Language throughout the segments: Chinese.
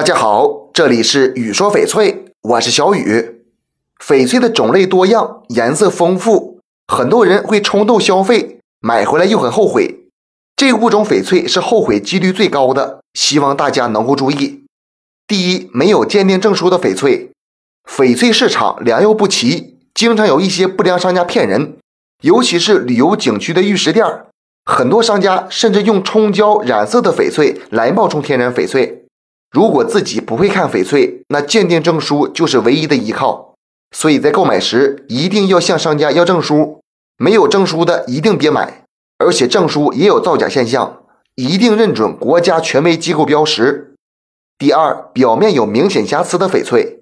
大家好，这里是雨说翡翠，我是小雨。翡翠的种类多样，颜色丰富，很多人会冲动消费，买回来又很后悔。这物种翡翠是后悔几率最高的，希望大家能够注意。第一，没有鉴定证书的翡翠，翡翠市场良莠不齐，经常有一些不良商家骗人，尤其是旅游景区的玉石店，很多商家甚至用冲胶染色的翡翠来冒充天然翡翠。如果自己不会看翡翠，那鉴定证书就是唯一的依靠。所以在购买时一定要向商家要证书，没有证书的一定别买。而且证书也有造假现象，一定认准国家权威机构标识。第二，表面有明显瑕疵的翡翠，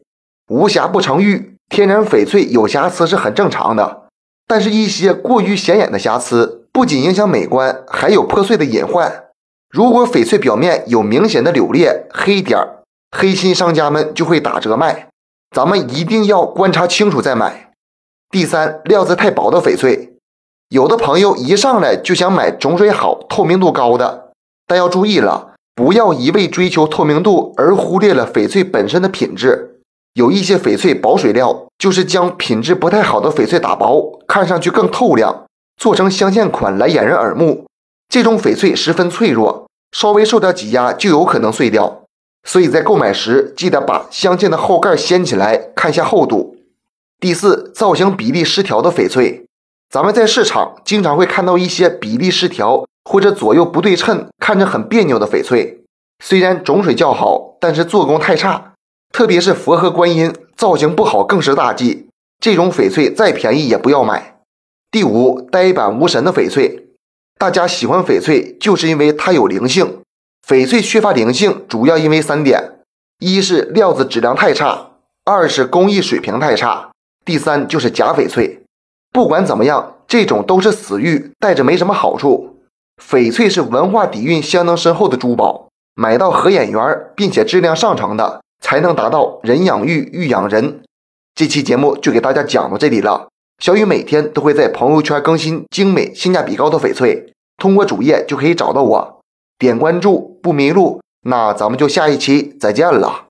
无瑕不成玉。天然翡翠有瑕疵是很正常的，但是一些过于显眼的瑕疵，不仅影响美观，还有破碎的隐患。如果翡翠表面有明显的柳裂、黑点儿，黑心商家们就会打折卖。咱们一定要观察清楚再买。第三，料子太薄的翡翠，有的朋友一上来就想买种水好、透明度高的，但要注意了，不要一味追求透明度而忽略了翡翠本身的品质。有一些翡翠薄水料，就是将品质不太好的翡翠打薄，看上去更透亮，做成镶嵌款来掩人耳目。这种翡翠十分脆弱，稍微受点挤压就有可能碎掉，所以在购买时记得把镶嵌的后盖掀起来看一下厚度。第四，造型比例失调的翡翠，咱们在市场经常会看到一些比例失调或者左右不对称，看着很别扭的翡翠。虽然种水较好，但是做工太差，特别是佛和观音造型不好更是大忌。这种翡翠再便宜也不要买。第五，呆板无神的翡翠。大家喜欢翡翠，就是因为它有灵性。翡翠缺乏灵性，主要因为三点：一是料子质量太差，二是工艺水平太差，第三就是假翡翠。不管怎么样，这种都是死玉，戴着没什么好处。翡翠是文化底蕴相当深厚的珠宝，买到合眼缘并且质量上乘的，才能达到人养玉，玉养人。这期节目就给大家讲到这里了。小雨每天都会在朋友圈更新精美、性价比高的翡翠，通过主页就可以找到我，点关注不迷路。那咱们就下一期再见了。